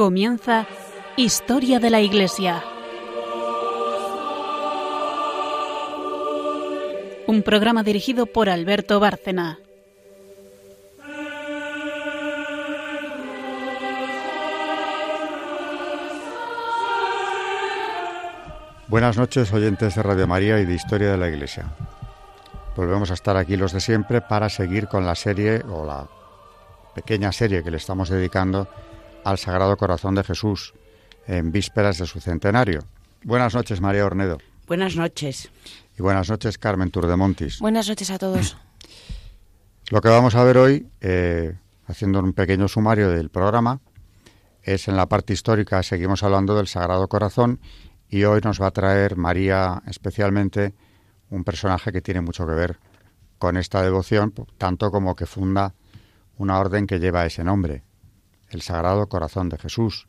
Comienza Historia de la Iglesia. Un programa dirigido por Alberto Bárcena. Buenas noches, oyentes de Radio María y de Historia de la Iglesia. Volvemos a estar aquí los de siempre para seguir con la serie o la pequeña serie que le estamos dedicando al Sagrado Corazón de Jesús en vísperas de su centenario. Buenas noches, María Ornedo. Buenas noches. Y buenas noches, Carmen Turdemontis. Buenas noches a todos. Lo que vamos a ver hoy, eh, haciendo un pequeño sumario del programa, es en la parte histórica, seguimos hablando del Sagrado Corazón y hoy nos va a traer María especialmente un personaje que tiene mucho que ver con esta devoción, tanto como que funda una orden que lleva ese nombre, el Sagrado Corazón de Jesús,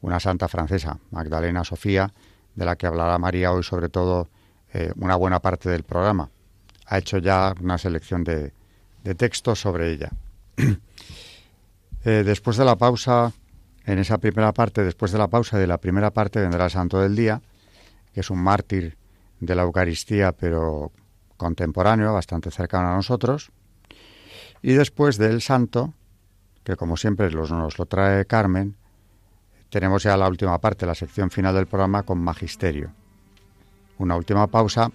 una santa francesa, Magdalena Sofía, de la que hablará María hoy sobre todo eh, una buena parte del programa. Ha hecho ya una selección de, textos sobre ella. Eh, después de la pausa, en esa primera parte, después de la pausa de la primera parte, vendrá el Santo del Día, que es un mártir de la Eucaristía, pero contemporáneo, bastante cercano a nosotros. Y después del Santo, que como siempre nos lo trae Carmen, tenemos ya la última parte, la sección final del programa con Magisterio. Una última pausa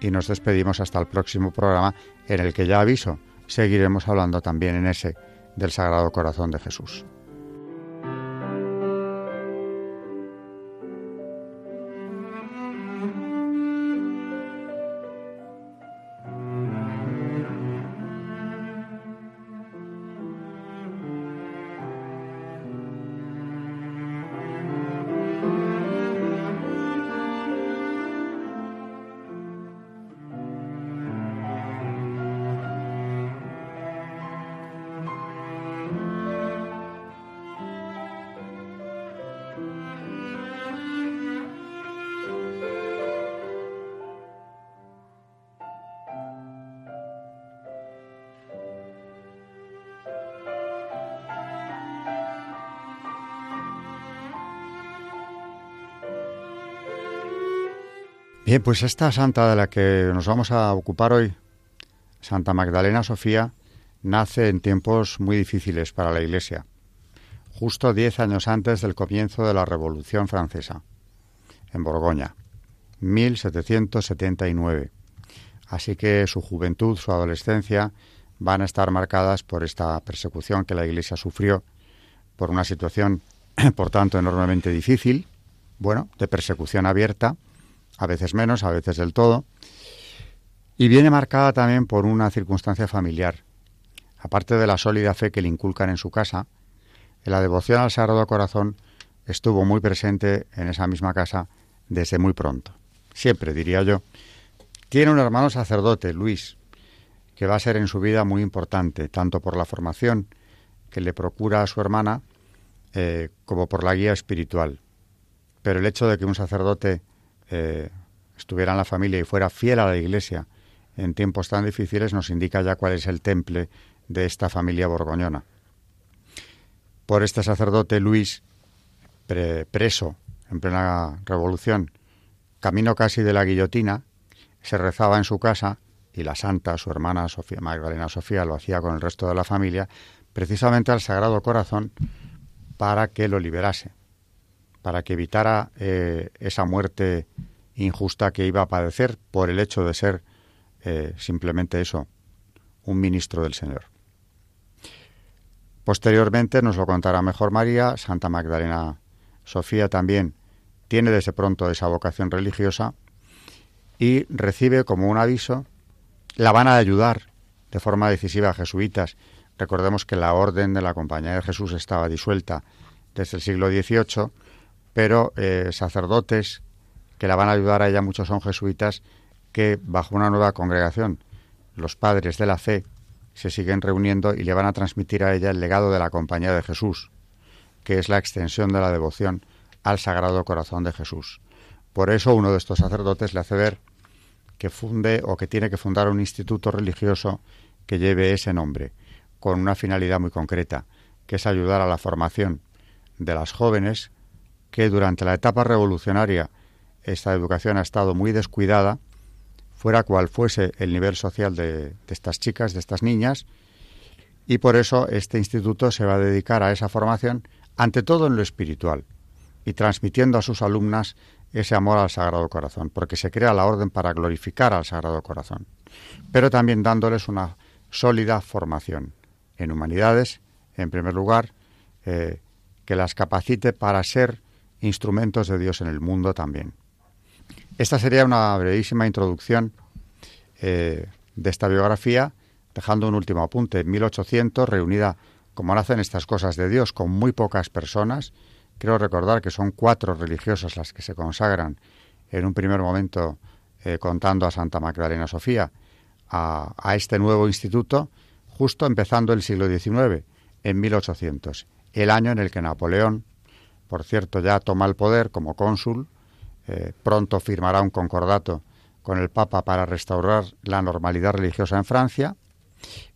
y nos despedimos hasta el próximo programa en el que ya aviso, seguiremos hablando también en ese del Sagrado Corazón de Jesús. Pues esta santa de la que nos vamos a ocupar hoy, Santa Magdalena Sofía, nace en tiempos muy difíciles para la Iglesia, justo diez años antes del comienzo de la Revolución Francesa, en Borgoña, 1779. Así que su juventud, su adolescencia, van a estar marcadas por esta persecución que la Iglesia sufrió, por una situación, por tanto, enormemente difícil, bueno, de persecución abierta, a veces menos, a veces del todo, y viene marcada también por una circunstancia familiar. Aparte de la sólida fe que le inculcan en su casa, la devoción al Sagrado Corazón estuvo muy presente en esa misma casa desde muy pronto. Siempre, diría yo. Tiene un hermano sacerdote, Luis, que va a ser en su vida muy importante, tanto por la formación que le procura a su hermana, eh, como por la guía espiritual. Pero el hecho de que un sacerdote eh, estuviera en la familia y fuera fiel a la Iglesia en tiempos tan difíciles nos indica ya cuál es el temple de esta familia borgoñona. Por este sacerdote Luis, preso en plena revolución, camino casi de la guillotina, se rezaba en su casa y la santa, su hermana Sofía, Magdalena Sofía, lo hacía con el resto de la familia, precisamente al Sagrado Corazón para que lo liberase para que evitara eh, esa muerte injusta que iba a padecer por el hecho de ser eh, simplemente eso, un ministro del Señor. Posteriormente nos lo contará mejor María, Santa Magdalena Sofía también tiene desde pronto esa vocación religiosa y recibe como un aviso, la van a ayudar de forma decisiva a jesuitas. Recordemos que la orden de la Compañía de Jesús estaba disuelta desde el siglo XVIII pero eh, sacerdotes que la van a ayudar a ella, muchos son jesuitas, que bajo una nueva congregación, los padres de la fe, se siguen reuniendo y le van a transmitir a ella el legado de la Compañía de Jesús, que es la extensión de la devoción al Sagrado Corazón de Jesús. Por eso uno de estos sacerdotes le hace ver que funde o que tiene que fundar un instituto religioso que lleve ese nombre, con una finalidad muy concreta, que es ayudar a la formación de las jóvenes, que durante la etapa revolucionaria esta educación ha estado muy descuidada, fuera cual fuese el nivel social de, estas chicas, de estas niñas, y por eso este instituto se va a dedicar a esa formación, ante todo en lo espiritual, y transmitiendo a sus alumnas ese amor al Sagrado Corazón, porque se crea la orden para glorificar al Sagrado Corazón, pero también dándoles una sólida formación en humanidades, en primer lugar, eh, que las capacite para ser instrumentos de Dios en el mundo también. Esta sería una brevísima introducción eh, de esta biografía, dejando un último apunte. En 1800, reunida, como nacen estas cosas de Dios, con muy pocas personas, Quiero recordar que son cuatro religiosas las que se consagran en un primer momento eh, contando a Santa Magdalena Sofía a, a, este nuevo instituto, justo empezando el siglo XIX, en 1800, el año en el que Napoleón, por cierto, ya toma el poder como cónsul, eh, pronto firmará un concordato con el Papa para restaurar la normalidad religiosa en Francia,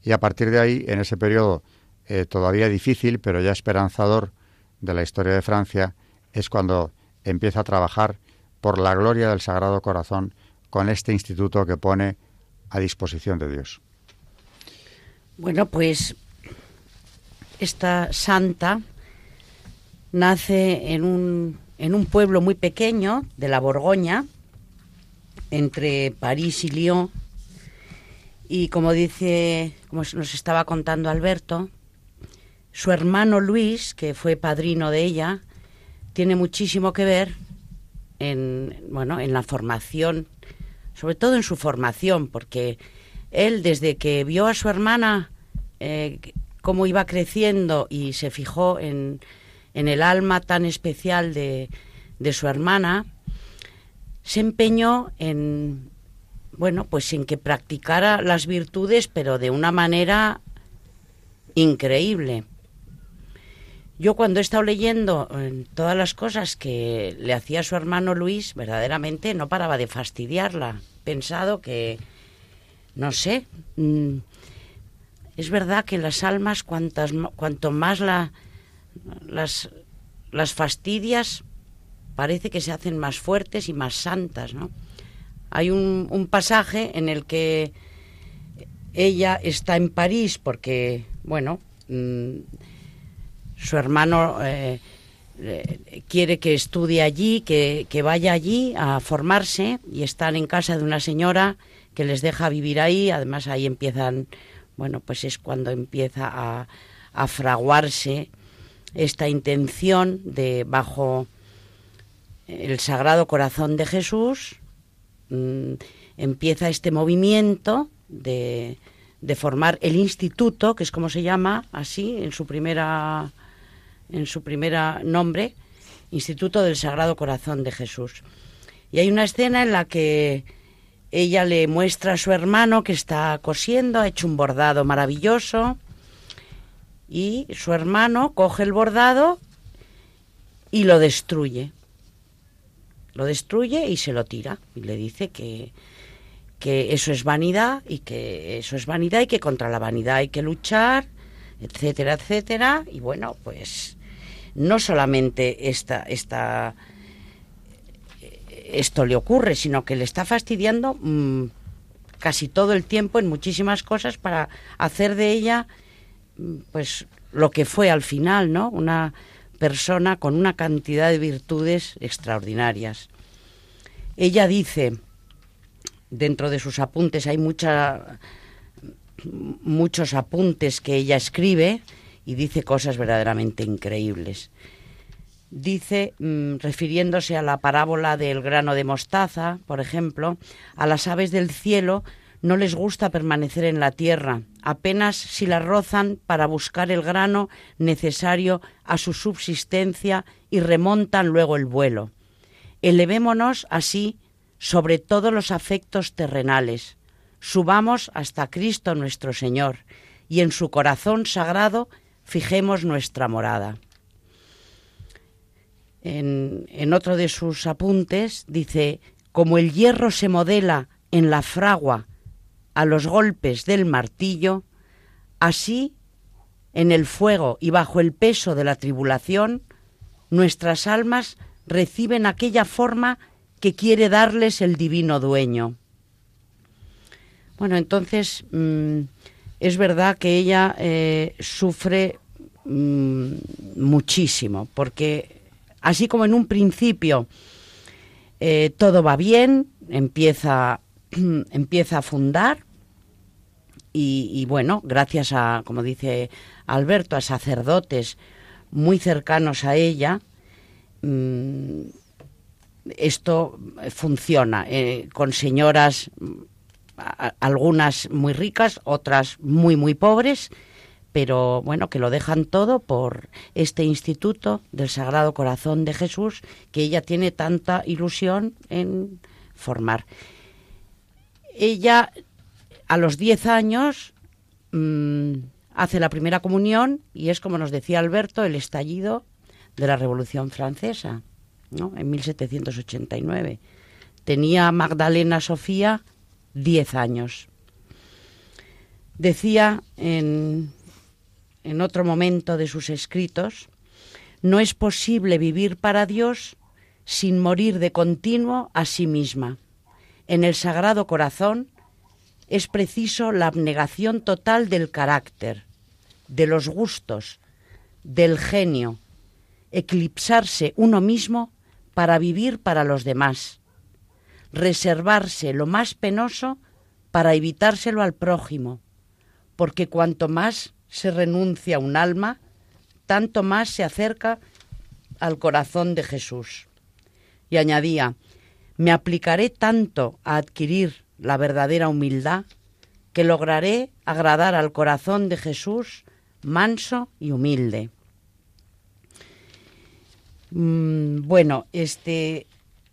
y a partir de ahí, en ese periodo eh, todavía difícil, pero ya esperanzador, de la historia de Francia es cuando empieza a trabajar por la gloria del Sagrado Corazón con este instituto que pone a disposición de Dios. Bueno, pues esta santa nace en un, en un pueblo muy pequeño de la Borgoña, entre París y Lyon, y como dice, como nos estaba contando Alberto, su hermano Luis, que fue padrino de ella, tiene muchísimo que ver en, bueno, en la formación, sobre todo en su formación, porque él desde que vio a su hermana eh, cómo iba creciendo y se fijó en, en el alma tan especial de, de su hermana, se empeñó en bueno, pues en que practicara las virtudes, pero de una manera increíble. Yo cuando he estado leyendo eh, todas las cosas que le hacía su hermano Luis, verdaderamente no paraba de fastidiarla. Pensado que, no sé, mm, es verdad que las almas, cuantas, cuanto más la, las, las fastidias, parece que se hacen más fuertes y más santas, ¿no? Hay un, pasaje en el que ella está en París porque, bueno, mm, su hermano eh, quiere que estudie allí, que, vaya allí a formarse y están en casa de una señora que les deja vivir ahí. Además ahí empiezan, bueno, pues es cuando empieza a, fraguarse esta intención de bajo el Sagrado Corazón de Jesús, mm, empieza este movimiento de, de formar el instituto, que es como se llama así en su primera en su primer nombre, Instituto del Sagrado Corazón de Jesús. Y hay una escena en la que ella le muestra a su hermano que está cosiendo, ha hecho un bordado maravilloso, y su hermano coge el bordado y lo destruye. Lo destruye y se lo tira. Y le dice que, que eso es vanidad y que eso es vanidad y que contra la vanidad hay que luchar, etcétera, etcétera. Y bueno, pues no solamente esta, esta, esto le ocurre, sino que le está fastidiando mm, casi todo el tiempo en muchísimas cosas para hacer de ella pues lo que fue al final, ¿no? Una persona con una cantidad de virtudes extraordinarias. Ella dice, dentro de sus apuntes hay mucha, muchos apuntes que ella escribe, y dice cosas verdaderamente increíbles. Dice, mm, refiriéndose a la parábola del grano de mostaza, por ejemplo, a las aves del cielo no les gusta permanecer en la tierra, apenas si la rozan para buscar el grano necesario a su subsistencia y remontan luego el vuelo. Elevémonos así sobre todos los afectos terrenales, subamos hasta Cristo nuestro Señor, y en su corazón sagrado fijemos nuestra morada. En, otro de sus apuntes dice, como el hierro se modela en la fragua a los golpes del martillo, así en el fuego y bajo el peso de la tribulación nuestras almas reciben aquella forma que quiere darles el divino dueño. Bueno, entonces mm, es verdad que ella eh, sufre mm, muchísimo, porque así como en un principio eh, todo va bien, empieza, empieza a fundar, y, bueno, gracias a, como dice Alberto, a sacerdotes muy cercanos a ella, mm, esto funciona eh, con señoras, algunas muy ricas, otras muy, muy pobres, pero bueno, que lo dejan todo por este instituto del Sagrado Corazón de Jesús que ella tiene tanta ilusión en formar. Ella a los 10 años mm, hace la primera comunión y es, como nos decía Alberto, el estallido de la Revolución Francesa, ¿no? en 1789. Tenía Magdalena Sofía 10 años. Decía en, en otro momento de sus escritos, no es posible vivir para Dios sin morir de continuo a sí misma. En el Sagrado Corazón es preciso la abnegación total del carácter, de los gustos, del genio, eclipsarse uno mismo para vivir para los demás, reservarse lo más penoso para evitárselo al prójimo, porque cuanto más se renuncia un alma, tanto más se acerca al corazón de Jesús. Y añadía, me aplicaré tanto a adquirir la verdadera humildad que lograré agradar al corazón de Jesús manso y humilde. Mm, bueno, este,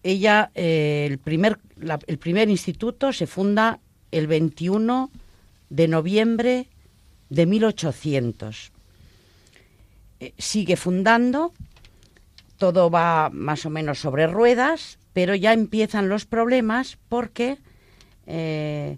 ella, eh, el, primer, el primer instituto se funda el 21 de noviembre de 1800. Eh, sigue fundando, todo va más o menos sobre ruedas, pero ya empiezan los problemas porque eh,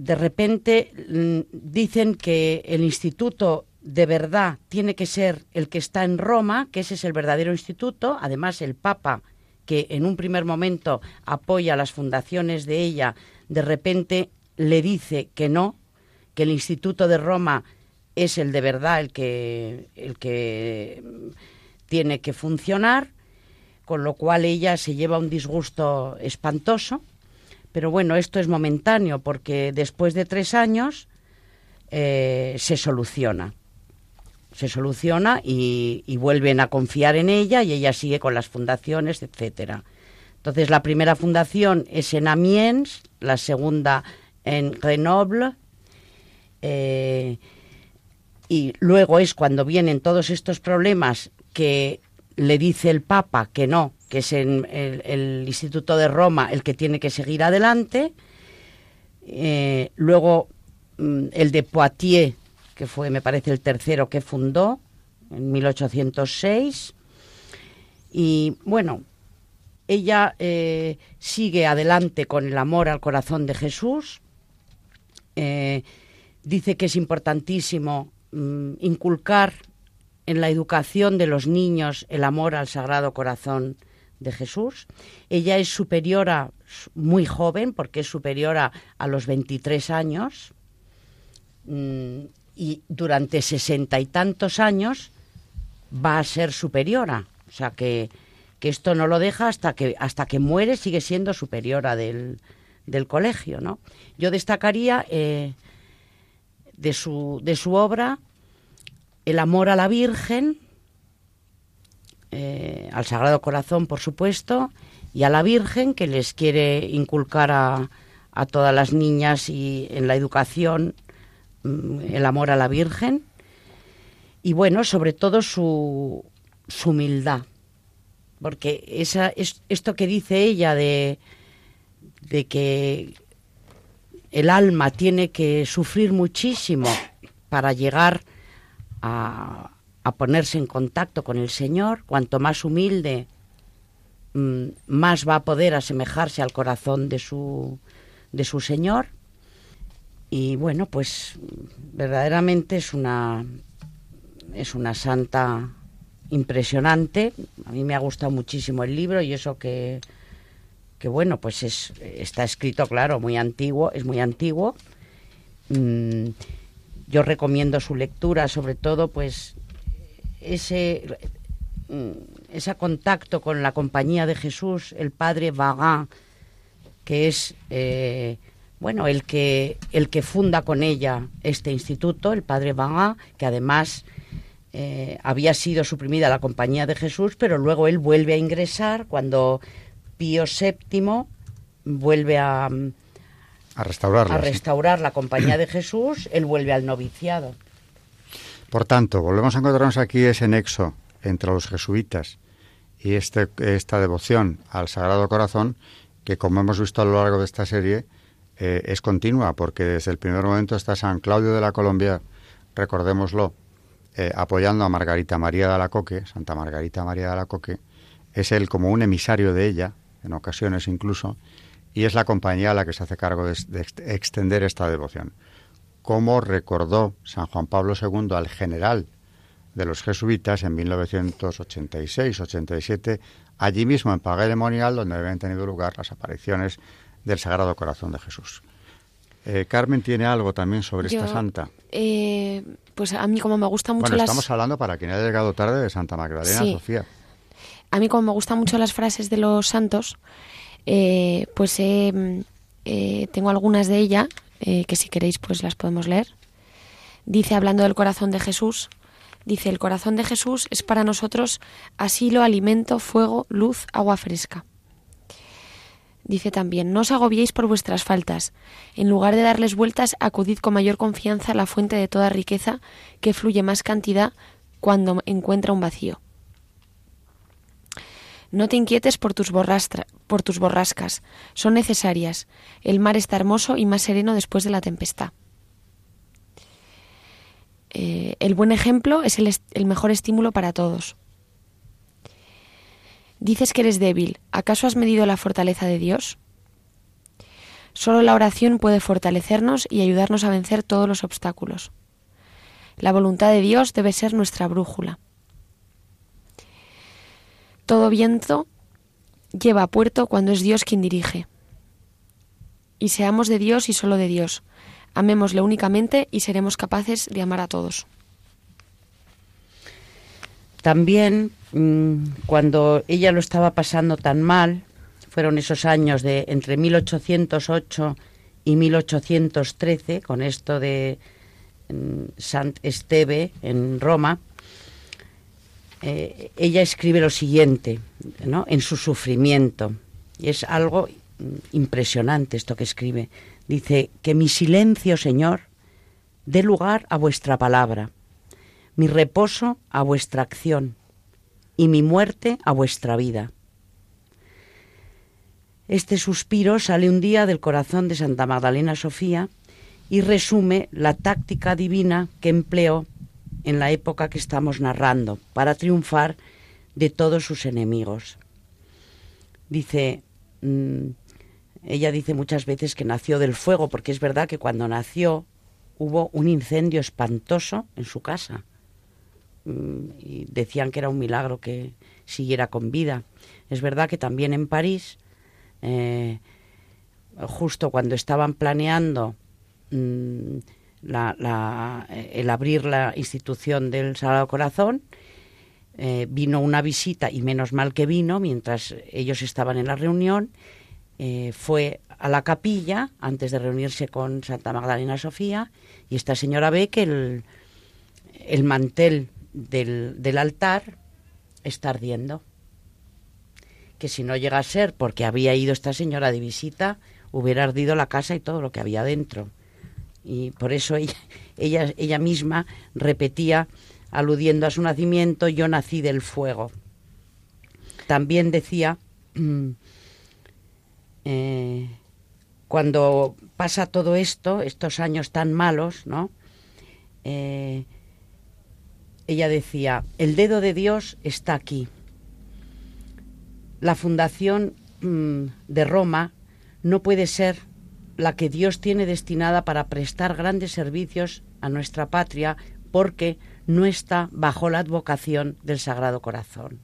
de repente mm, dicen que el instituto de verdad tiene que ser el que está en Roma, que ese es el verdadero instituto. Además, el Papa, que en un primer momento apoya las fundaciones de ella, de repente le dice que no, que el instituto de Roma es el de verdad, el que, el que tiene que funcionar, con lo cual ella se lleva un disgusto espantoso pero bueno, esto es momentáneo porque después de tres años eh, se soluciona. Se soluciona y, vuelven a confiar en ella y ella sigue con las fundaciones, etcétera. Entonces la primera fundación es en Amiens, la segunda en Grenoble, eh, y luego es cuando vienen todos estos problemas que le dice el Papa que no, que es el, Instituto de Roma el que tiene que seguir adelante. Eh, luego mm, el de Poitiers, que fue, me parece, el tercero que fundó en 1806. Y bueno, ella eh, sigue adelante con el amor al corazón de Jesús. Eh, dice que es importantísimo mm, inculcar en la educación de los niños el amor al Sagrado Corazón de Jesús. Ella es superiora, muy joven, porque es superiora a los 23 años, mm, y durante sesenta y tantos años va a ser superiora. O sea que, esto no lo deja hasta que, hasta que muere, sigue siendo superiora del, del colegio. ¿no? Yo destacaría eh, de, su, de su obra el amor a la Virgen, eh, al Sagrado Corazón, por supuesto, y a la Virgen, que les quiere inculcar a, a todas las niñas y en la educación mm, el amor a la Virgen. Y bueno, sobre todo su, su humildad, porque esa, es, esto que dice ella de, de que el alma tiene que sufrir muchísimo para llegar a, a ponerse en contacto con el Señor, cuanto más humilde, mm, más va a poder asemejarse al corazón de su, de su Señor. Y bueno, pues verdaderamente es una, es una santa impresionante. A mí me ha gustado muchísimo el libro y eso que, que bueno, pues es, está escrito, claro, muy antiguo, es muy antiguo. Mm, yo recomiendo su lectura, sobre todo, pues ese, mm, ese contacto con la compañía de Jesús, el padre Vagan, que es eh, bueno el que el que funda con ella este instituto, el padre Vagan, que además eh, había sido suprimida la compañía de Jesús, pero luego él vuelve a ingresar cuando Pío VII vuelve a, a restaurarla. A restaurar la compañía de Jesús, él vuelve al noviciado. Por tanto, volvemos a encontrarnos aquí ese nexo entre los jesuitas y este, esta devoción al Sagrado Corazón, que como hemos visto a lo largo de esta serie, eh, es continua, porque desde el primer momento está San Claudio de la Colombia, recordémoslo, eh, apoyando a Margarita María de Alacoque, Santa Margarita María de Alacoque, es él como un emisario de ella, en ocasiones incluso, y es la compañía la que se hace cargo de, extender esta devoción. Como recordó San Juan Pablo II al general de los jesuitas en 1986-87, allí mismo en Pagué de Monial, donde habían tenido lugar las apariciones del Sagrado Corazón de Jesús. Eh, Carmen tiene algo también sobre esta santa. Eh, pues a mí como me gusta mucho bueno, estamos hablando para quien haya llegado tarde de Santa Magdalena Sofía. A mí como me gustan mucho las frases de los santos, eh, pues eh, tengo algunas de ellas que si queréis pues las podemos leer. Dice hablando del corazón de Jesús, dice el corazón de Jesús es para nosotros asilo, alimento, fuego, luz, agua fresca. Dice también, no os agobiéis por vuestras faltas. En lugar de darles vueltas, acudid con mayor confianza a la fuente de toda riqueza, que fluye más cantidad cuando encuentra un vacío. No te inquietes por tus, por tus borrascas, son necesarias. El mar está hermoso y más sereno después de la tempestad. Eh, el buen ejemplo es el mejor estímulo para todos. Dices que eres débil. ¿Acaso has medido la fortaleza de Dios? Solo la oración puede fortalecernos y ayudarnos a vencer todos los obstáculos. La voluntad de Dios debe ser nuestra brújula. Todo viento lleva a puerto cuando es Dios quien dirige. Y seamos de Dios y solo de Dios. Amémosle únicamente y seremos capaces de amar a todos. También mm, cuando ella lo estaba pasando tan mal, fueron esos años de entre 1808 y 1813, con esto de mm, Sant Esteve en Roma, eh, ella escribe lo siguiente, ¿no? en su sufrimiento, y es algo impresionante esto que escribe. Dice, que mi silencio, Señor, dé lugar a vuestra palabra mi reposo a vuestra acción y mi muerte a vuestra vida. Este suspiro sale un día del corazón de Santa Magdalena Sofía y resume la táctica divina que empleó en la época que estamos narrando para triunfar de todos sus enemigos. Dice, mm, ella dice muchas veces que nació del fuego, porque es verdad que cuando nació hubo un incendio espantoso en su casa. Mm, decían que era un milagro que siguiera con vida. Es verdad que también en París, eh, justo cuando estaban planeando mm, el abrir la institución del Sagrado Corazón, eh, vino una visita, y menos mal que vino, mientras ellos estaban en la reunión, eh, fue a la capilla antes de reunirse con Santa Magdalena Sofía, y esta señora ve que el, el mantel del altar está ardiendo. Que si no llega a ser porque había ido esta señora de visita, hubiera ardido la casa y todo lo que había dentro. Y por eso ella, ella, ella misma repetía, aludiendo a su nacimiento, yo nací del fuego. También decía, eh, cuando pasa todo esto, estos años tan malos, ¿no? Eh, ella decía, el dedo de Dios está aquí. La fundación mm, de Roma no puede ser la que Dios tiene destinada para prestar grandes servicios a nuestra patria porque no está bajo la advocación del Sagrado Corazón.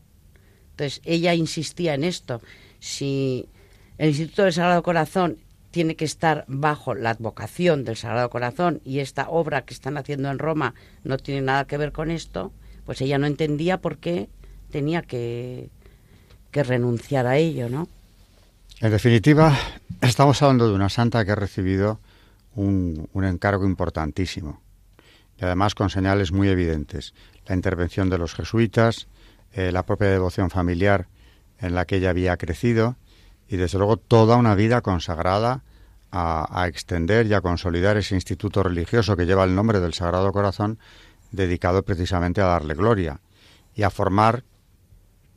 Entonces, ella insistía en esto. Si el Instituto del Sagrado Corazón tiene que estar bajo la advocación del Sagrado Corazón y esta obra que están haciendo en Roma no tiene nada que ver con esto, pues ella no entendía por qué tenía que, que renunciar a ello, ¿no? En definitiva, estamos hablando de una santa que ha recibido un, un encargo importantísimo y además con señales muy evidentes. La intervención de los jesuitas, eh, la propia devoción familiar en la que ella había crecido y desde luego toda una vida consagrada a, a, extender y a consolidar ese instituto religioso que lleva el nombre del Sagrado Corazón, dedicado precisamente a darle gloria y a formar,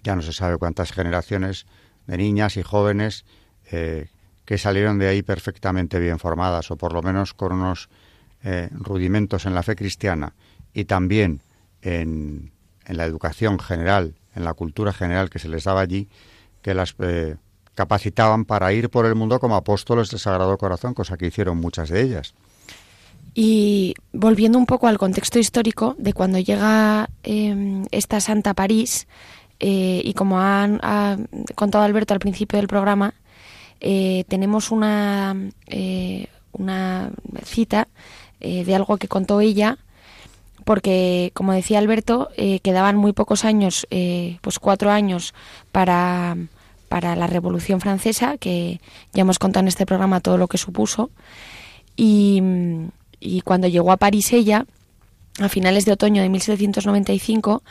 ya no se sabe cuántas generaciones de niñas y jóvenes eh, que salieron de ahí perfectamente bien formadas o por lo menos con unos eh, rudimentos en la fe cristiana y también en, en, la educación general, en la cultura general que se les daba allí, que las eh, capacitaban para ir por el mundo como apóstoles del Sagrado Corazón, cosa que hicieron muchas de ellas. Y volviendo un poco al contexto histórico de cuando llega eh, esta santa París, eh, y como ha contado Alberto al principio del programa, eh, tenemos una, eh, una cita de algo que contó ella, porque, como decía Alberto, quedaban muy pocos años, pues cuatro años para, para la Revolución Francesa, que ya hemos contado en este programa todo lo que supuso, y cuando llegó a París ella, a finales de otoño de 1795,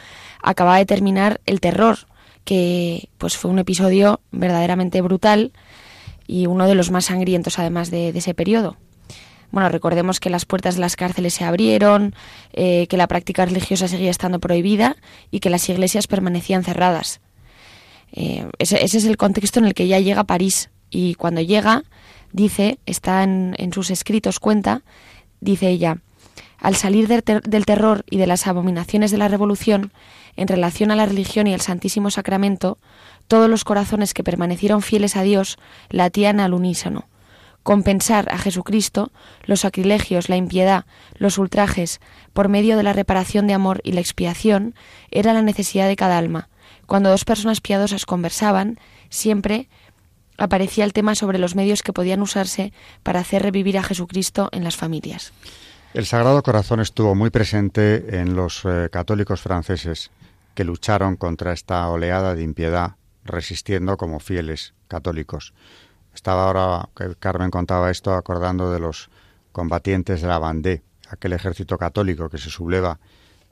acababa de terminar el terror, que pues fue un episodio verdaderamente brutal y uno de los más sangrientos además de, ese periodo. Bueno, recordemos que las puertas de las cárceles se abrieron, eh, que la práctica religiosa seguía estando prohibida y que las iglesias permanecían cerradas. Eh, ese, es el contexto en el que ella llega París y cuando llega, dice, está en sus escritos, cuenta, dice ella, al salir del, ter del terror y de las abominaciones de la revolución, en relación a la religión y al Santísimo Sacramento, todos los corazones que permanecieron fieles a Dios latían al unísono compensar a Jesucristo los sacrilegios, la impiedad, los ultrajes, por medio de la reparación de amor y la expiación, era la necesidad de cada alma. Cuando dos personas piadosas conversaban, siempre aparecía el tema sobre los medios que podían usarse para hacer revivir a Jesucristo en las familias. El Sagrado Corazón estuvo muy presente en los eh, católicos franceses que lucharon contra esta oleada de impiedad, resistiendo como fieles católicos. Estaba ahora que Carmen contaba esto acordando de los combatientes de la Vendée, aquel ejército católico que se subleva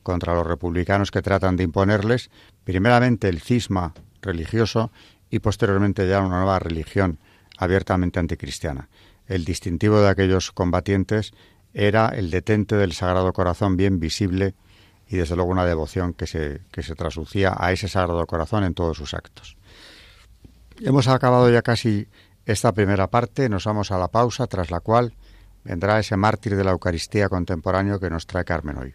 contra los republicanos que tratan de imponerles primeramente el cisma religioso y posteriormente ya una nueva religión abiertamente anticristiana. El distintivo de aquellos combatientes era el detente del Sagrado Corazón bien visible y desde luego una devoción que se, que se traslucía a ese Sagrado Corazón en todos sus actos. Hemos acabado ya casi esta primera parte, nos vamos a la pausa, tras la cual vendrá ese mártir de la Eucaristía contemporáneo que nos trae Carmen hoy.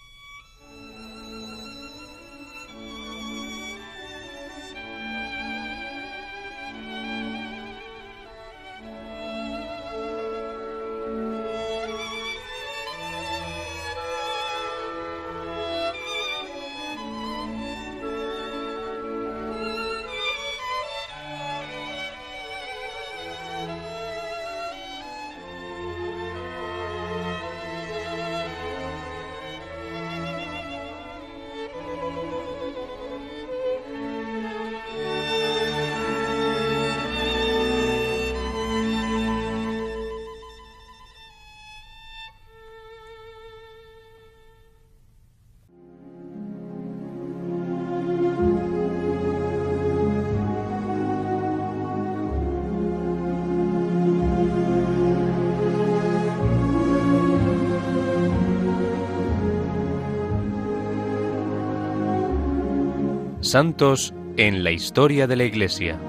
Santos en la historia de la Iglesia.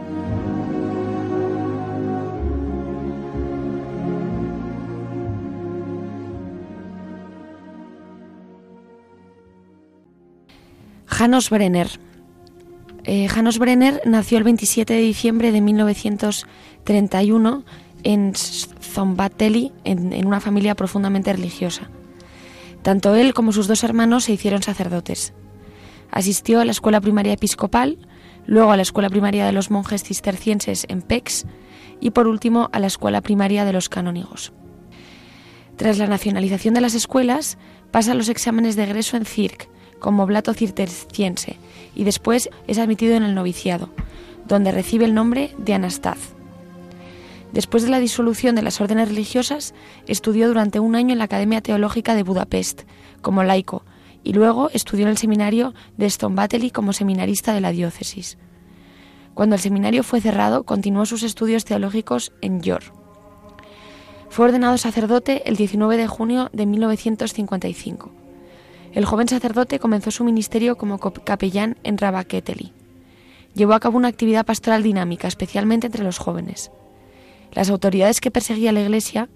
Janos Brenner. Eh, Janos Brenner nació el 27 de diciembre de 1931 en Zombateli, en, en una familia profundamente religiosa. Tanto él como sus dos hermanos se hicieron sacerdotes. Asistió a la escuela primaria episcopal, luego a la escuela primaria de los monjes cistercienses en Pex y por último a la escuela primaria de los canónigos. Tras la nacionalización de las escuelas, pasa los exámenes de egreso en CIRC, como blato cisterciense, y después es admitido en el noviciado, donde recibe el nombre de Anastaz. Después de la disolución de las órdenes religiosas, estudió durante un año en la Academia Teológica de Budapest como laico y luego estudió en el seminario de Stonbately como seminarista de la diócesis. Cuando el seminario fue cerrado, continuó sus estudios teológicos en York. Fue ordenado sacerdote el 19 de junio de 1955. El joven sacerdote comenzó su ministerio como capellán en Rabaketeli. Llevó a cabo una actividad pastoral dinámica, especialmente entre los jóvenes. Las autoridades que perseguían a la Iglesia,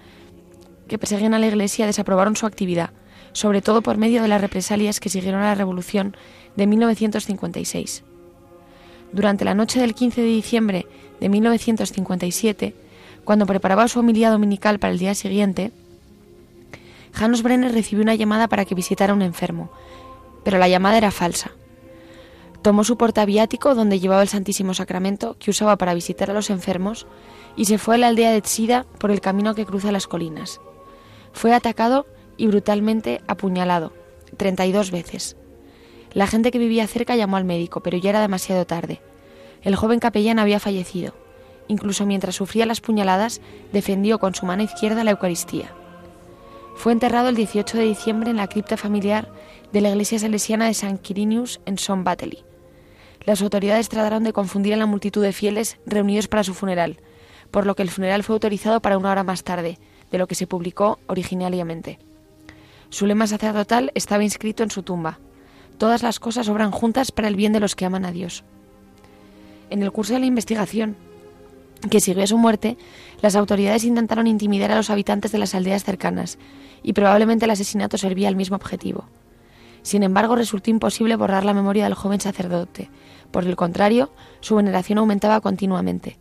que perseguían a la Iglesia, desaprobaron su actividad, sobre todo por medio de las represalias que siguieron a la Revolución de 1956. Durante la noche del 15 de diciembre de 1957, cuando preparaba su homilía dominical para el día siguiente, Janos Brenner recibió una llamada para que visitara a un enfermo, pero la llamada era falsa. Tomó su portaviático donde llevaba el Santísimo Sacramento que usaba para visitar a los enfermos y se fue a la aldea de Tsida por el camino que cruza las colinas. Fue atacado y brutalmente apuñalado, 32 veces. La gente que vivía cerca llamó al médico, pero ya era demasiado tarde. El joven capellán había fallecido. Incluso mientras sufría las puñaladas, defendió con su mano izquierda la Eucaristía. Fue enterrado el 18 de diciembre en la cripta familiar de la iglesia salesiana de San Quirinius en Son Bately. Las autoridades trataron de confundir a la multitud de fieles reunidos para su funeral, por lo que el funeral fue autorizado para una hora más tarde, de lo que se publicó originariamente. Su lema sacerdotal estaba inscrito en su tumba. Todas las cosas obran juntas para el bien de los que aman a Dios. En el curso de la investigación que siguió a su muerte, las autoridades intentaron intimidar a los habitantes de las aldeas cercanas, y probablemente el asesinato servía al mismo objetivo. Sin embargo, resultó imposible borrar la memoria del joven sacerdote. Por el contrario, su veneración aumentaba continuamente.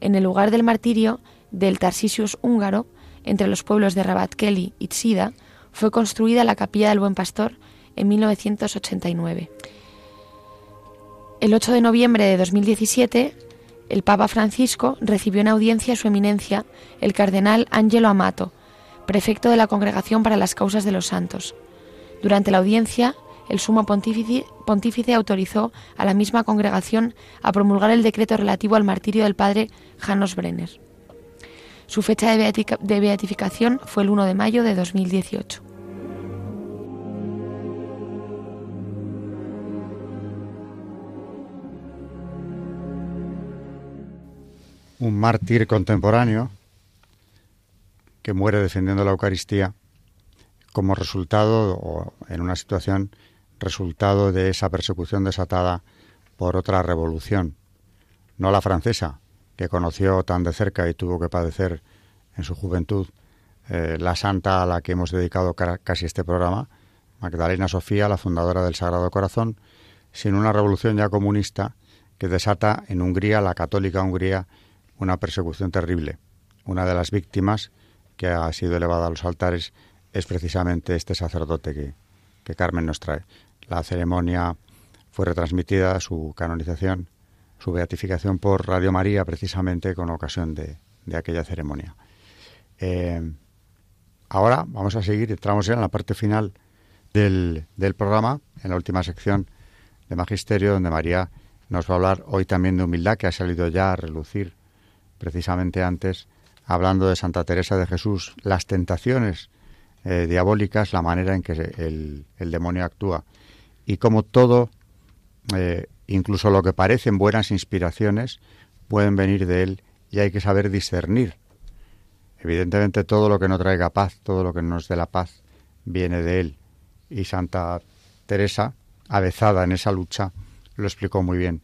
En el lugar del martirio del Tarsisius húngaro, entre los pueblos de Rabat Kelly y Tsida, fue construida la Capilla del Buen Pastor en 1989. El 8 de noviembre de 2017, el Papa Francisco recibió en audiencia a su eminencia, el cardenal Angelo Amato, prefecto de la Congregación para las Causas de los Santos. Durante la audiencia, el sumo pontífice, pontífice, autorizó a la misma congregación a promulgar el decreto relativo al martirio del padre Janos Brenner. Su fecha de beatificación fue el 1 de mayo de 2018. un mártir contemporáneo que muere defendiendo la Eucaristía como resultado o en una situación resultado de esa persecución desatada por otra revolución, no la francesa, que conoció tan de cerca y tuvo que padecer en su juventud eh, la santa a la que hemos dedicado casi este programa, Magdalena Sofía, la fundadora del Sagrado Corazón, sino una revolución ya comunista que desata en Hungría, la católica Hungría, una persecución terrible. Una de las víctimas que ha sido elevada a los altares es precisamente este sacerdote que, que Carmen nos trae. La ceremonia fue retransmitida, su canonización, su beatificación por Radio María, precisamente con ocasión de, de aquella ceremonia. Eh, ahora vamos a seguir, entramos ya en la parte final del, del programa, en la última sección de Magisterio, donde María nos va a hablar hoy también de humildad, que ha salido ya a relucir precisamente antes, hablando de Santa Teresa de Jesús, las tentaciones eh, diabólicas, la manera en que el, demonio actúa y como todo, eh, incluso lo que parecen buenas inspiraciones, pueden venir de él y hay que saber discernir. Evidentemente todo lo que no traiga paz, todo lo que no nos dé la paz, viene de él. Y Santa Teresa, avezada en esa lucha, lo explicó muy bien.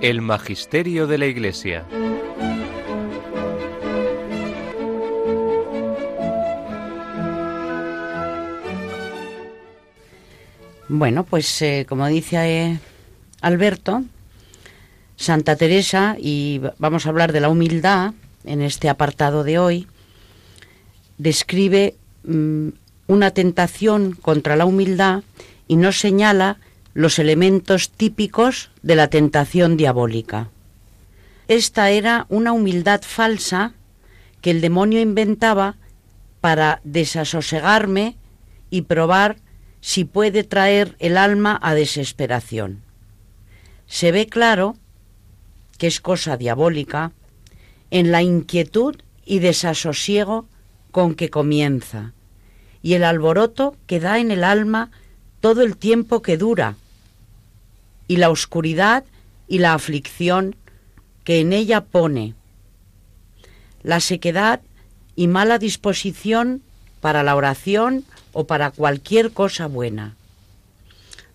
El Magisterio de la Iglesia. Bueno, pues eh, como dice eh, Alberto, Santa Teresa, y vamos a hablar de la humildad en este apartado de hoy, describe mm, una tentación contra la humildad y nos señala los elementos típicos de la tentación diabólica. Esta era una humildad falsa que el demonio inventaba para desasosegarme y probar si puede traer el alma a desesperación. Se ve claro que es cosa diabólica en la inquietud y desasosiego con que comienza y el alboroto que da en el alma todo el tiempo que dura y la oscuridad y la aflicción que en ella pone, la sequedad y mala disposición para la oración o para cualquier cosa buena.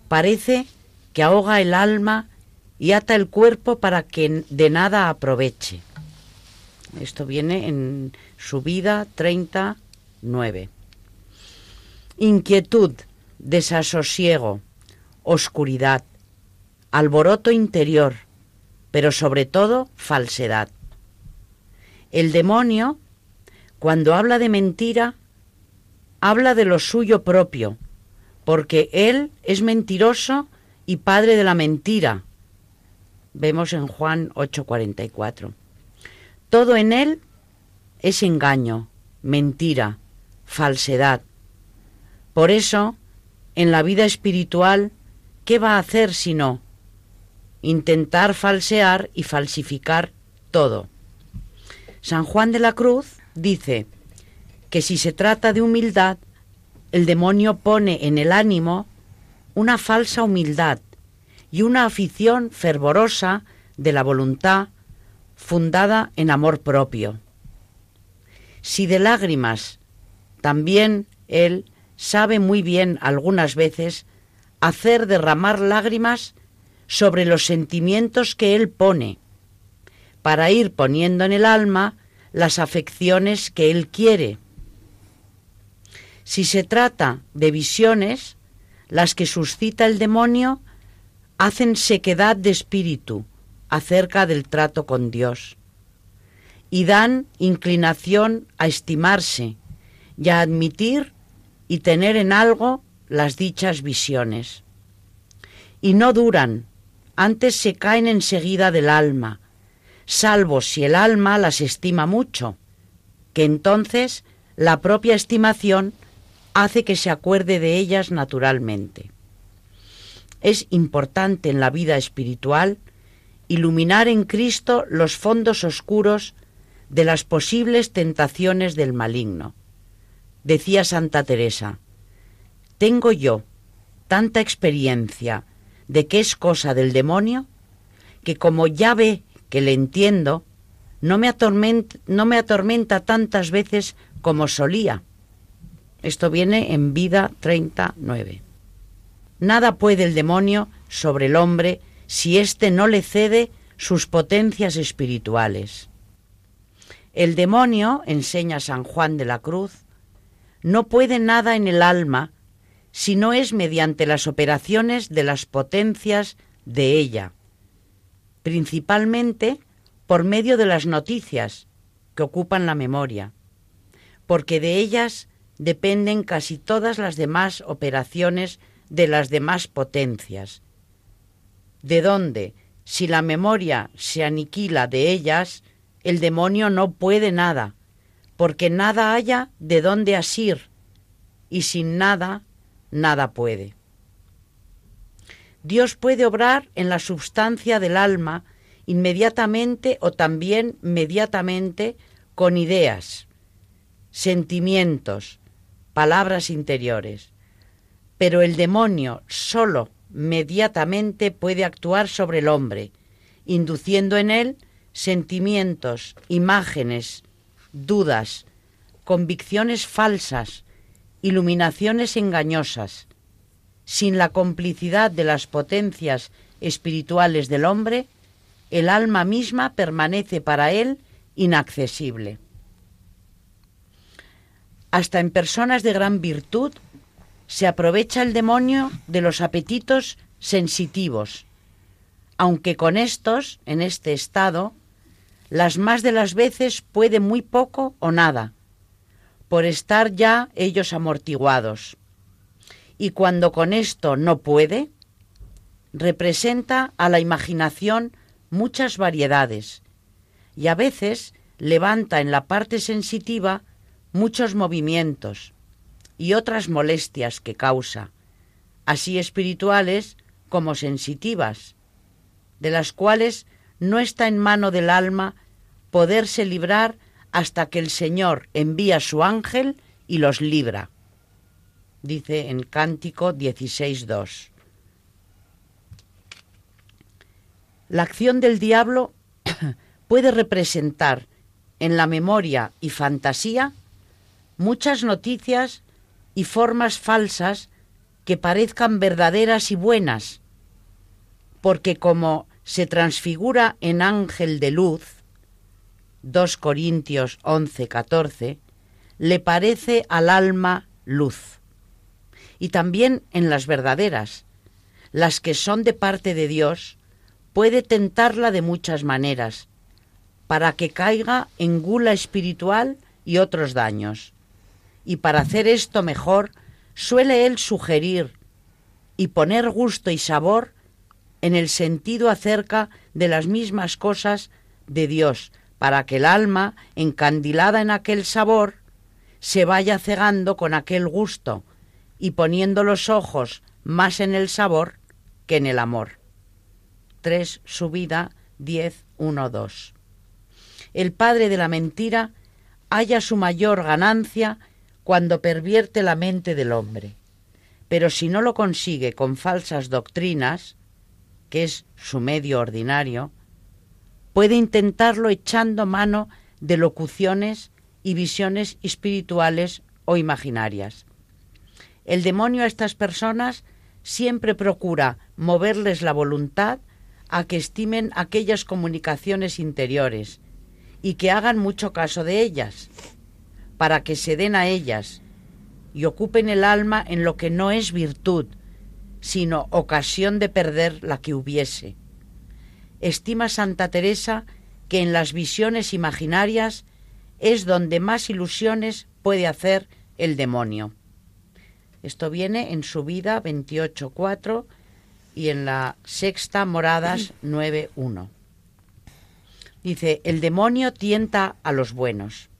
Parece que ahoga el alma y ata el cuerpo para que de nada aproveche. Esto viene en su vida 39. Inquietud, desasosiego, oscuridad, alboroto interior, pero sobre todo falsedad. El demonio, cuando habla de mentira, habla de lo suyo propio, porque él es mentiroso y padre de la mentira. Vemos en Juan 8:44. Todo en él es engaño, mentira, falsedad. Por eso, en la vida espiritual, ¿qué va a hacer si no? Intentar falsear y falsificar todo. San Juan de la Cruz dice, que si se trata de humildad, el demonio pone en el ánimo una falsa humildad y una afición fervorosa de la voluntad fundada en amor propio. Si de lágrimas también él sabe muy bien algunas veces hacer derramar lágrimas sobre los sentimientos que él pone, para ir poniendo en el alma las afecciones que él quiere, si se trata de visiones, las que suscita el demonio hacen sequedad de espíritu acerca del trato con Dios y dan inclinación a estimarse y a admitir y tener en algo las dichas visiones. Y no duran, antes se caen enseguida del alma, salvo si el alma las estima mucho, que entonces la propia estimación hace que se acuerde de ellas naturalmente. Es importante en la vida espiritual iluminar en Cristo los fondos oscuros de las posibles tentaciones del maligno. Decía Santa Teresa, tengo yo tanta experiencia de que es cosa del demonio, que como ya ve que le entiendo, no me atormenta, no me atormenta tantas veces como solía esto viene en vida 39. Nada puede el demonio sobre el hombre si éste no le cede sus potencias espirituales. El demonio, enseña San Juan de la Cruz, no puede nada en el alma si no es mediante las operaciones de las potencias de ella, principalmente por medio de las noticias que ocupan la memoria, porque de ellas dependen casi todas las demás operaciones de las demás potencias. De dónde, si la memoria se aniquila de ellas, el demonio no puede nada, porque nada haya de dónde asir, y sin nada, nada puede. Dios puede obrar en la substancia del alma inmediatamente o también mediatamente con ideas, sentimientos, palabras interiores. Pero el demonio solo mediatamente puede actuar sobre el hombre, induciendo en él sentimientos, imágenes, dudas, convicciones falsas, iluminaciones engañosas. Sin la complicidad de las potencias espirituales del hombre, el alma misma permanece para él inaccesible. Hasta en personas de gran virtud se aprovecha el demonio de los apetitos sensitivos, aunque con estos, en este estado, las más de las veces puede muy poco o nada, por estar ya ellos amortiguados. Y cuando con esto no puede, representa a la imaginación muchas variedades y a veces levanta en la parte sensitiva muchos movimientos y otras molestias que causa, así espirituales como sensitivas, de las cuales no está en mano del alma poderse librar hasta que el Señor envía su ángel y los libra. Dice en Cántico 16.2. La acción del diablo puede representar en la memoria y fantasía muchas noticias y formas falsas que parezcan verdaderas y buenas, porque como se transfigura en ángel de luz, 2 Corintios 11, 14, le parece al alma luz. Y también en las verdaderas, las que son de parte de Dios, puede tentarla de muchas maneras, para que caiga en gula espiritual y otros daños. Y para hacer esto mejor, suele él sugerir y poner gusto y sabor en el sentido acerca de las mismas cosas de Dios, para que el alma, encandilada en aquel sabor, se vaya cegando con aquel gusto y poniendo los ojos más en el sabor que en el amor. 3 subida 10 1 2. El padre de la mentira halla su mayor ganancia cuando pervierte la mente del hombre. Pero si no lo consigue con falsas doctrinas, que es su medio ordinario, puede intentarlo echando mano de locuciones y visiones espirituales o imaginarias. El demonio a estas personas siempre procura moverles la voluntad a que estimen aquellas comunicaciones interiores y que hagan mucho caso de ellas, para que se den a ellas y ocupen el alma en lo que no es virtud, sino ocasión de perder la que hubiese estima Santa Teresa que en las visiones imaginarias es donde más ilusiones puede hacer el demonio. Esto viene en su vida 28.4 y en la sexta Moradas 9.1. Dice, el demonio tienta a los buenos.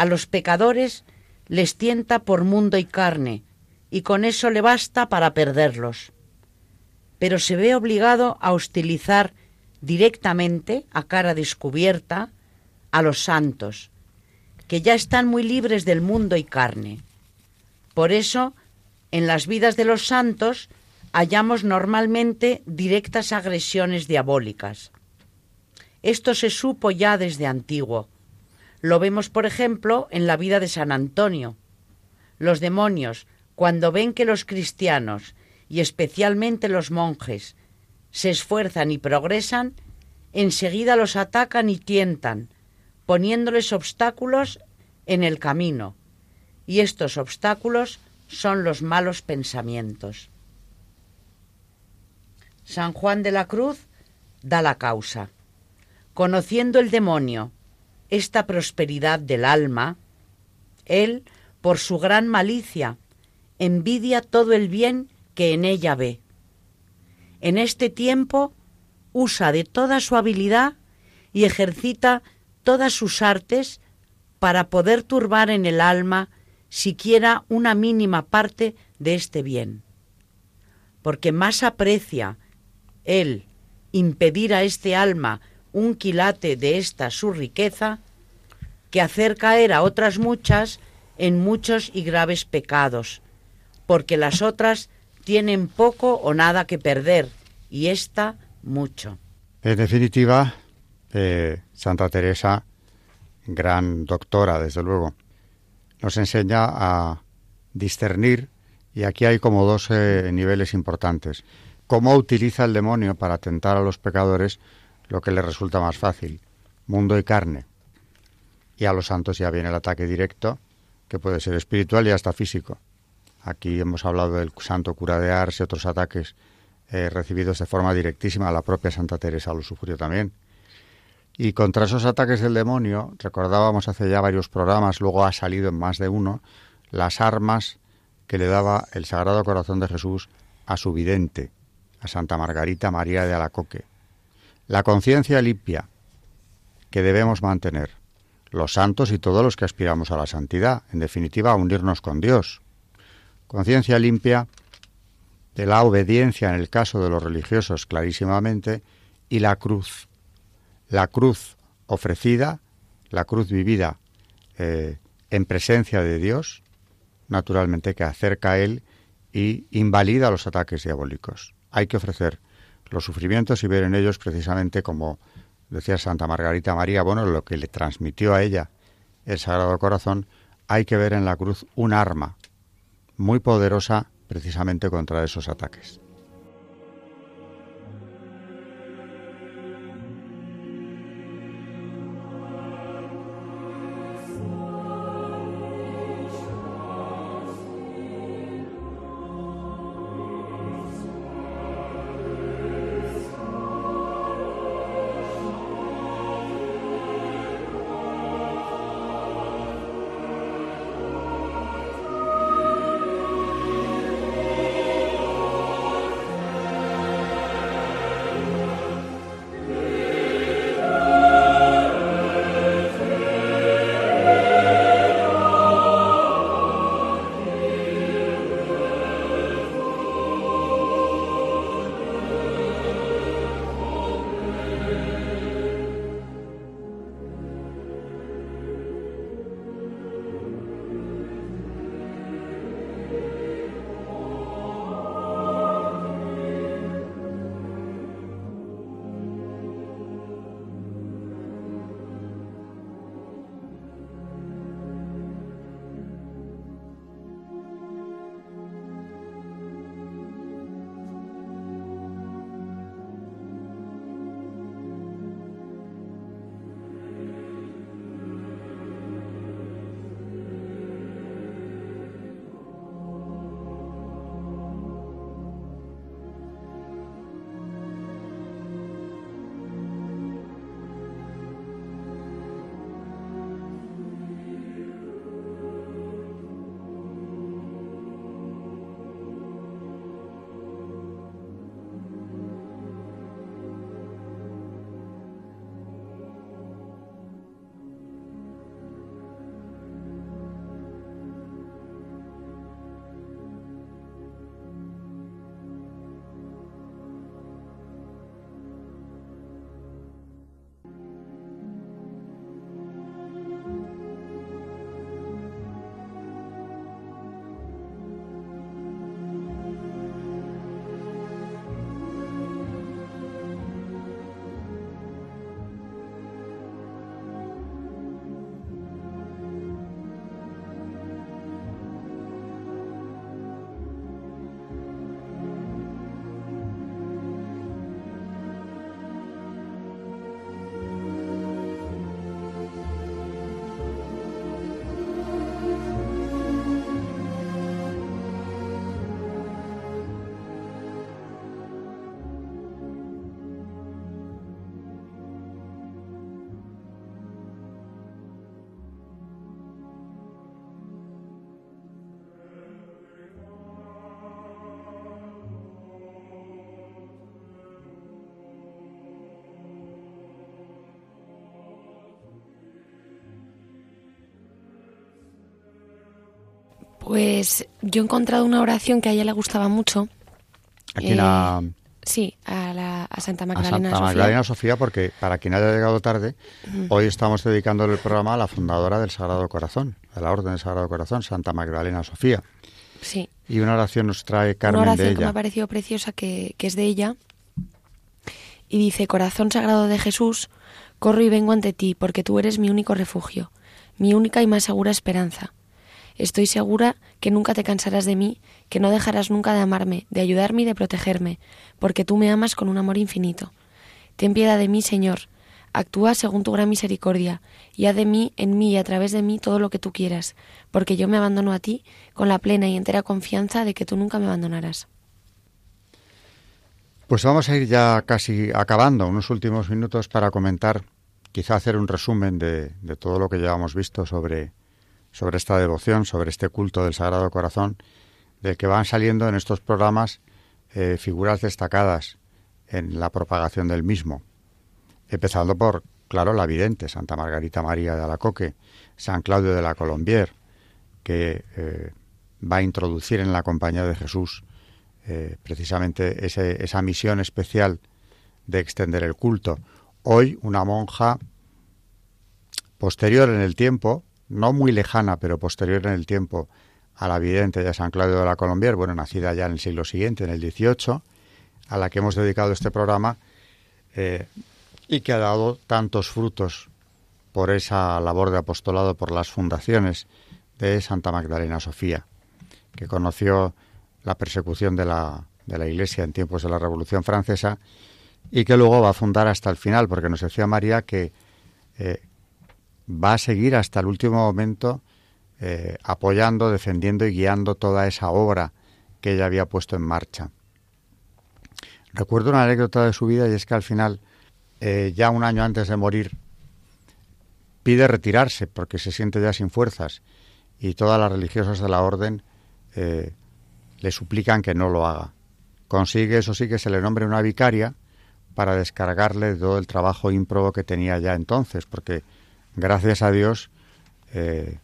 A los pecadores les tienta por mundo y carne, y con eso le basta para perderlos. Pero se ve obligado a hostilizar directamente, a cara descubierta, a los santos, que ya están muy libres del mundo y carne. Por eso, en las vidas de los santos hallamos normalmente directas agresiones diabólicas. Esto se supo ya desde antiguo. Lo vemos, por ejemplo, en la vida de San Antonio. Los demonios, cuando ven que los cristianos, y especialmente los monjes, se esfuerzan y progresan, enseguida los atacan y tientan, poniéndoles obstáculos en el camino. Y estos obstáculos son los malos pensamientos. San Juan de la Cruz da la causa. Conociendo el demonio esta prosperidad del alma, él, por su gran malicia, envidia todo el bien que en ella ve en este tiempo usa de toda su habilidad y ejercita todas sus artes para poder turbar en el alma siquiera una mínima parte de este bien. Porque más aprecia él impedir a este alma un quilate de esta su riqueza que hacer caer a otras muchas en muchos y graves pecados, porque las otras tienen poco o nada que perder y esta mucho. En definitiva, eh, Santa Teresa, gran doctora, desde luego, nos enseña a discernir, y aquí hay como dos eh, niveles importantes. Cómo utiliza el demonio para tentar a los pecadores lo que le resulta más fácil, mundo y carne. Y a los santos ya viene el ataque directo, que puede ser espiritual y hasta físico. Aquí hemos hablado del santo cura de Ars y otros ataques eh, recibidos de forma directísima. La propia Santa Teresa lo sufrió también. Y contra esos ataques del demonio, recordábamos hace ya varios programas, luego ha salido en más de uno, las armas que le daba el Sagrado Corazón de Jesús a su vidente, a Santa Margarita María de Alacoque. La conciencia limpia que debemos mantener, los santos y todos los que aspiramos a la santidad, en definitiva a unirnos con Dios. Conciencia limpia de la obediencia en el caso de los religiosos clarísimamente y la cruz. La cruz ofrecida, la cruz vivida eh, en presencia de Dios, naturalmente que acerca a Él y invalida los ataques diabólicos. Hay que ofrecer los sufrimientos y ver en ellos precisamente como decía Santa Margarita María, bueno, lo que le transmitió a ella el Sagrado Corazón, hay que ver en la cruz un arma muy poderosa precisamente contra esos ataques. Pues yo he encontrado una oración que a ella le gustaba mucho. Aquí la... Eh, sí, a, la, a Santa Magdalena a Santa Magdalena Sofía. porque para quien haya llegado tarde, hoy estamos dedicando el programa a la fundadora del Sagrado Corazón, de la Orden del Sagrado Corazón, Santa Magdalena Sofía. Sí. Y una oración nos trae Carmen una oración de ella. que me ha parecido preciosa, que, que es de ella. Y dice, Corazón Sagrado de Jesús, corro y vengo ante ti, porque tú eres mi único refugio, mi única y más segura esperanza. Estoy segura que nunca te cansarás de mí, que no dejarás nunca de amarme, de ayudarme y de protegerme, porque tú me amas con un amor infinito. Ten piedad de mí, Señor. Actúa según tu gran misericordia, y haz de mí, en mí y a través de mí todo lo que tú quieras, porque yo me abandono a ti con la plena y entera confianza de que tú nunca me abandonarás. Pues vamos a ir ya casi acabando, unos últimos minutos para comentar, quizá hacer un resumen de, todo lo que ya hemos visto sobre, sobre esta devoción, sobre este culto del Sagrado Corazón, del que van saliendo en estos programas eh, figuras destacadas en la propagación del mismo, empezando por, claro, la vidente, Santa Margarita María de Alacoque, San Claudio de la Colombier, que eh, va a introducir en la compañía de Jesús eh, precisamente esa misión especial de extender el culto. Hoy una monja posterior en el tiempo, no muy lejana, pero posterior en el tiempo a la vidente de San Claudio de la Colombier, bueno, nacida ya en el siglo siguiente, en el XVIII, a la que hemos dedicado este programa eh, y que ha dado tantos frutos por esa labor de apostolado por las fundaciones de Santa Magdalena Sofía, que conoció la persecución de la, de la Iglesia en tiempos de la Revolución Francesa y que luego va a fundar hasta el final, porque nos decía María que eh, va a seguir hasta el último momento eh, apoyando, defendiendo y guiando toda esa obra que ella había puesto en marcha. Recuerdo una anécdota de su vida y es que al final, eh, ya un año antes de morir, pide retirarse porque se siente ya sin fuerzas y todas las religiosas de la orden le suplican que no lo haga. Consigue, eso sí, que se le nombre una vicaria para descargarle todo el trabajo ímprobo que tenía ya entonces, porque gracias a Dios eh,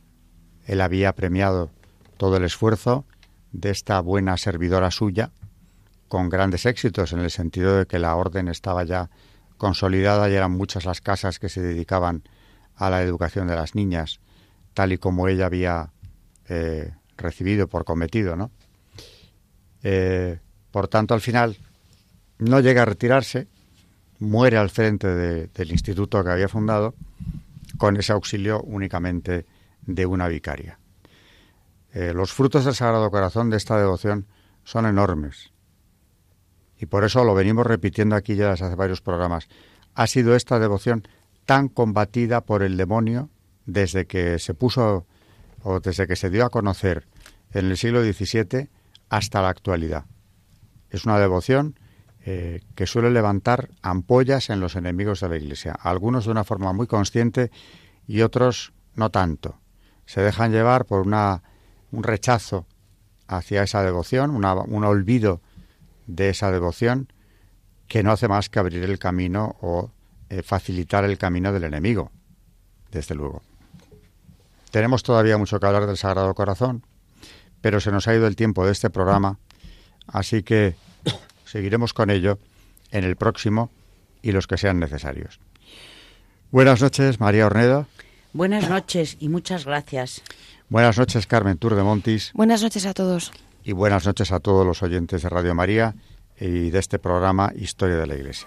él había premiado todo el esfuerzo de esta buena servidora suya con grandes éxitos en el sentido de que la orden estaba ya consolidada y eran muchas las casas que se dedicaban a la educación de las niñas, tal y como ella había eh, recibido por cometido, ¿no? Eh, por tanto, al final no llega a retirarse, muere al frente del instituto que había fundado con ese auxilio únicamente de una vicaria. Eh, los frutos del Sagrado Corazón de esta devoción son enormes. Y por eso lo venimos repitiendo aquí ya desde hace varios programas. Ha sido esta devoción tan combatida por el demonio desde que se puso o desde que se dio a conocer en el siglo XVII hasta la actualidad. Es una devoción eh, que suele levantar ampollas en los enemigos de la Iglesia, algunos de una forma muy consciente y otros no tanto. Se dejan llevar por una, un rechazo hacia esa devoción, un olvido de esa devoción que no hace más que abrir el camino o eh, facilitar el camino del enemigo, desde luego. Tenemos todavía mucho que hablar del Sagrado Corazón, pero se nos ha ido el tiempo de este programa, así que seguiremos con ello en el próximo y los que sean necesarios. Buenas noches, María Ornedo. Buenas noches y muchas gracias. Buenas noches, Carmen Tour de Montis. Buenas noches a todos. Y buenas noches a todos los oyentes de Radio María y de este programa Historia de la Iglesia.